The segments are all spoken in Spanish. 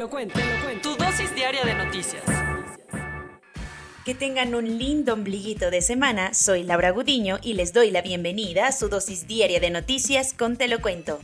Te lo cuento, te lo cuento. Tu dosis diaria de noticias. Que tengan un lindo ombliguito de semana. Soy Laura Gudiño y les doy la bienvenida a su dosis diaria de noticias con Te lo cuento.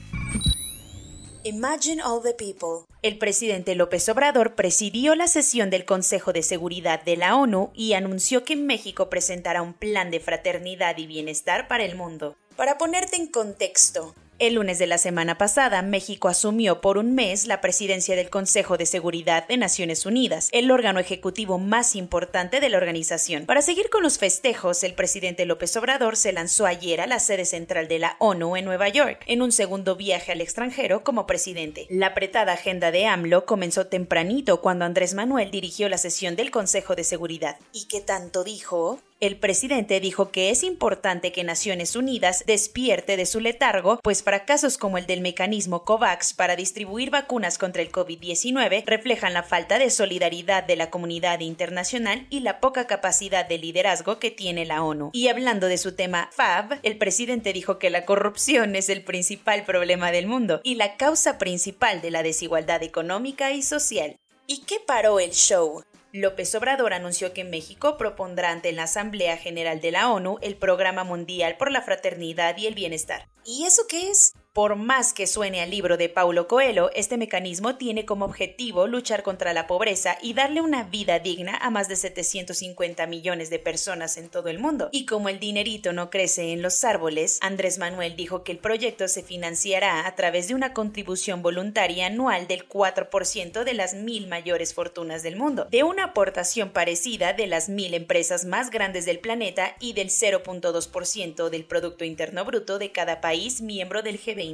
Imagine all the people. El presidente López Obrador presidió la sesión del Consejo de Seguridad de la ONU y anunció que México presentará un plan de fraternidad y bienestar para el mundo. Para ponerte en contexto, el lunes de la semana pasada, México asumió por un mes la presidencia del Consejo de Seguridad de Naciones Unidas, el órgano ejecutivo más importante de la organización. Para seguir con los festejos, el presidente López Obrador se lanzó ayer a la sede central de la ONU en Nueva York, en un segundo viaje al extranjero como presidente. La apretada agenda de AMLO comenzó tempranito cuando Andrés Manuel dirigió la sesión del Consejo de Seguridad. ¿Y qué tanto dijo? El presidente dijo que es importante que Naciones Unidas despierte de su letargo, pues fracasos como el del mecanismo COVAX para distribuir vacunas contra el COVID-19 reflejan la falta de solidaridad de la comunidad internacional y la poca capacidad de liderazgo que tiene la ONU. Y hablando de su tema FAB, el presidente dijo que la corrupción es el principal problema del mundo y la causa principal de la desigualdad económica y social. ¿Y qué paró el show? López Obrador anunció que México propondrá ante la Asamblea General de la ONU el Programa Mundial por la Fraternidad y el Bienestar. ¿Y eso qué es? Por más que suene al libro de Paulo Coelho, este mecanismo tiene como objetivo luchar contra la pobreza y darle una vida digna a más de 750 millones de personas en todo el mundo. Y como el dinerito no crece en los árboles, Andrés Manuel dijo que el proyecto se financiará a través de una contribución voluntaria anual del 4% de las mil mayores fortunas del mundo, de una aportación parecida de las mil empresas más grandes del planeta y del 0.2% del Producto Interno Bruto de cada país miembro del G20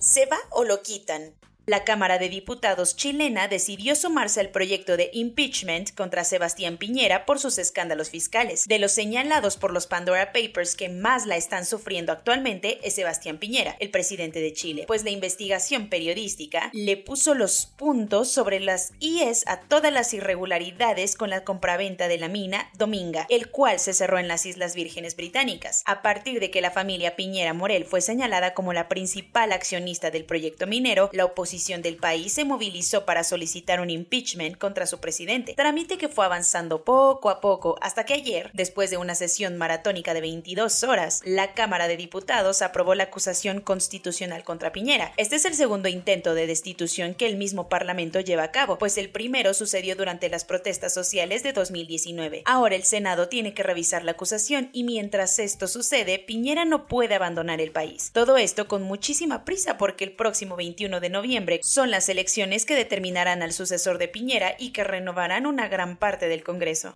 ¿Se va o lo quitan? La Cámara de Diputados chilena decidió sumarse al proyecto de impeachment contra Sebastián Piñera por sus escándalos fiscales. De los señalados por los Pandora Papers que más la están sufriendo actualmente es Sebastián Piñera, el presidente de Chile, pues la investigación periodística le puso los puntos sobre las IES a todas las irregularidades con la compraventa de la mina Dominga, el cual se cerró en las Islas Vírgenes Británicas. A partir de que la familia Piñera Morel fue señalada como la principal accionista del proyecto minero, la oposición del país se movilizó para solicitar un impeachment contra su presidente, trámite que fue avanzando poco a poco hasta que ayer, después de una sesión maratónica de 22 horas, la Cámara de Diputados aprobó la acusación constitucional contra Piñera. Este es el segundo intento de destitución que el mismo Parlamento lleva a cabo, pues el primero sucedió durante las protestas sociales de 2019. Ahora el Senado tiene que revisar la acusación y mientras esto sucede, Piñera no puede abandonar el país. Todo esto con muchísima prisa porque el próximo 21 de noviembre son las elecciones que determinarán al sucesor de Piñera y que renovarán una gran parte del Congreso.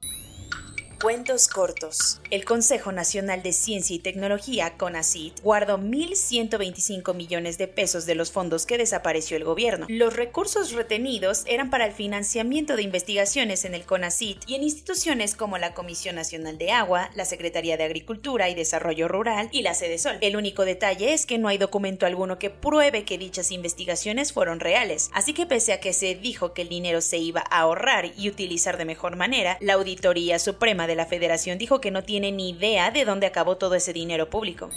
Cuentos cortos. El Consejo Nacional de Ciencia y Tecnología, CONACYT, guardó 1.125 millones de pesos de los fondos que desapareció el gobierno. Los recursos retenidos eran para el financiamiento de investigaciones en el CONACYT y en instituciones como la Comisión Nacional de Agua, la Secretaría de Agricultura y Desarrollo Rural y la Sede Sol. El único detalle es que no hay documento alguno que pruebe que dichas investigaciones fueron reales, así que pese a que se dijo que el dinero se iba a ahorrar y utilizar de mejor manera, la Auditoría Suprema de la Federación dijo que no tiene ni idea de dónde acabó todo ese dinero público.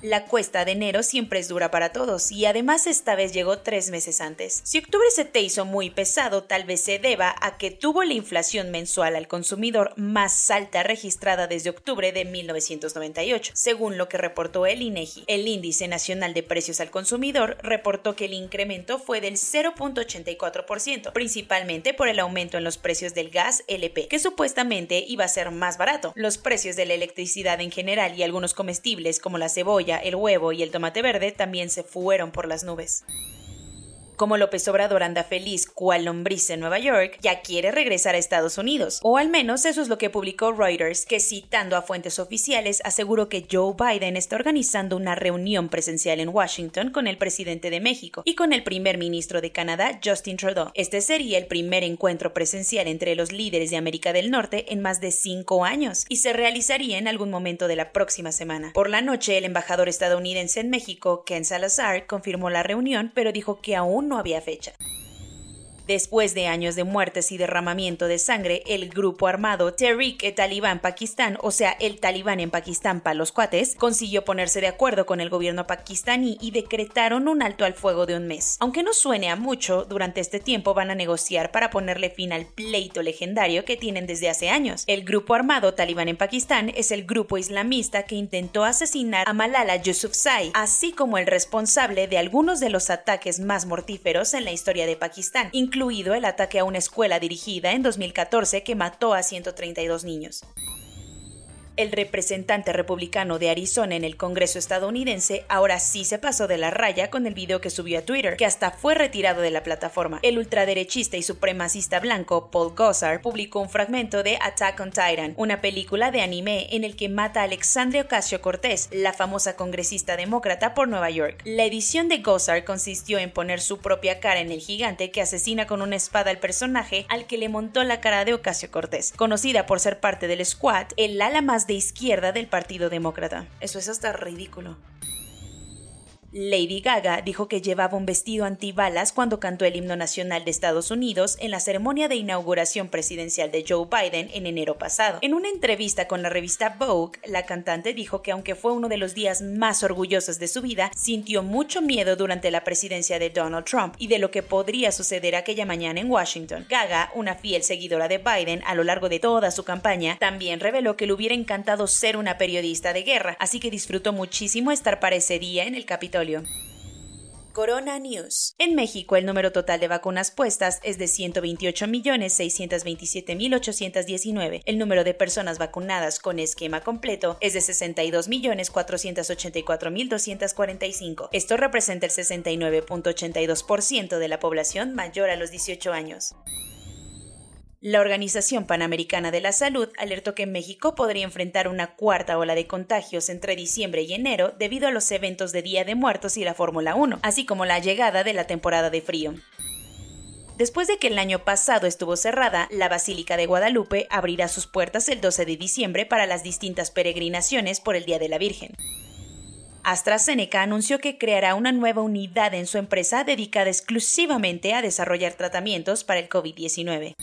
La cuesta de enero siempre es dura para todos y además esta vez llegó tres meses antes. Si octubre se te hizo muy pesado, tal vez se deba a que tuvo la inflación mensual al consumidor más alta registrada desde octubre de 1998, según lo que reportó el INEGI. El Índice Nacional de Precios al Consumidor reportó que el incremento fue del 0.84%, principalmente por el aumento en los precios del gas LP, que supuestamente iba a ser más barato. Los precios de la electricidad en general y algunos comestibles como la cebolla el huevo y el tomate verde también se fueron por las nubes. Como López Obrador anda feliz cual lombriz en Nueva York, ya quiere regresar a Estados Unidos. O al menos eso es lo que publicó Reuters, que citando a fuentes oficiales aseguró que Joe Biden está organizando una reunión presencial en Washington con el presidente de México y con el primer ministro de Canadá, Justin Trudeau. Este sería el primer encuentro presencial entre los líderes de América del Norte en más de cinco años y se realizaría en algún momento de la próxima semana. Por la noche, el embajador estadounidense en México, Ken Salazar, confirmó la reunión, pero dijo que aún no había fecha. Después de años de muertes y derramamiento de sangre, el grupo armado Tehrik-e-Taliban Pakistán, o sea, el talibán en Pakistán para los cuates, consiguió ponerse de acuerdo con el gobierno pakistaní y decretaron un alto al fuego de un mes. Aunque no suene a mucho, durante este tiempo van a negociar para ponerle fin al pleito legendario que tienen desde hace años. El grupo armado talibán en Pakistán es el grupo islamista que intentó asesinar a Malala Yousafzai, así como el responsable de algunos de los ataques más mortíferos en la historia de Pakistán, incluido el ataque a una escuela dirigida en 2014 que mató a 132 niños el representante republicano de Arizona en el Congreso estadounidense ahora sí se pasó de la raya con el video que subió a Twitter, que hasta fue retirado de la plataforma. El ultraderechista y supremacista blanco Paul Gosar publicó un fragmento de Attack on Titan, una película de anime en el que mata a Alexandria Ocasio Cortés, la famosa congresista demócrata por Nueva York. La edición de Gosar consistió en poner su propia cara en el gigante que asesina con una espada al personaje al que le montó la cara de Ocasio Cortés. Conocida por ser parte del squad, el ala más de izquierda del Partido Demócrata. Eso es hasta ridículo. Lady Gaga dijo que llevaba un vestido antibalas cuando cantó el himno nacional de Estados Unidos en la ceremonia de inauguración presidencial de Joe Biden en enero pasado. En una entrevista con la revista Vogue, la cantante dijo que aunque fue uno de los días más orgullosos de su vida, sintió mucho miedo durante la presidencia de Donald Trump y de lo que podría suceder aquella mañana en Washington. Gaga, una fiel seguidora de Biden a lo largo de toda su campaña, también reveló que le hubiera encantado ser una periodista de guerra, así que disfrutó muchísimo estar para ese día en el Capitolio Corona News. En México, el número total de vacunas puestas es de 128.627.819. El número de personas vacunadas con esquema completo es de 62.484.245. Esto representa el 69.82% de la población mayor a los 18 años. La Organización Panamericana de la Salud alertó que México podría enfrentar una cuarta ola de contagios entre diciembre y enero debido a los eventos de Día de Muertos y la Fórmula 1, así como la llegada de la temporada de frío. Después de que el año pasado estuvo cerrada, la Basílica de Guadalupe abrirá sus puertas el 12 de diciembre para las distintas peregrinaciones por el Día de la Virgen. AstraZeneca anunció que creará una nueva unidad en su empresa dedicada exclusivamente a desarrollar tratamientos para el COVID-19.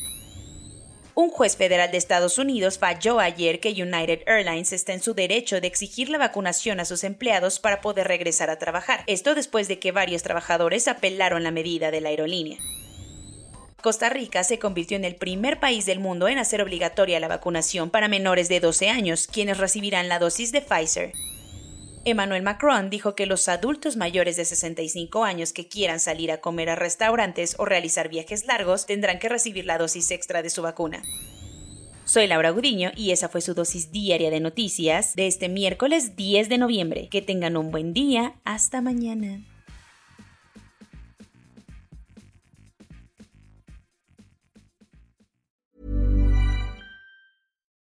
Un juez federal de Estados Unidos falló ayer que United Airlines está en su derecho de exigir la vacunación a sus empleados para poder regresar a trabajar. Esto después de que varios trabajadores apelaron la medida de la aerolínea. Costa Rica se convirtió en el primer país del mundo en hacer obligatoria la vacunación para menores de 12 años, quienes recibirán la dosis de Pfizer. Emmanuel Macron dijo que los adultos mayores de 65 años que quieran salir a comer a restaurantes o realizar viajes largos tendrán que recibir la dosis extra de su vacuna. Soy Laura Gudiño y esa fue su dosis diaria de noticias de este miércoles 10 de noviembre. Que tengan un buen día. Hasta mañana.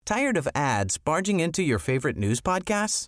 Tired of ads barging into your favorite news podcasts?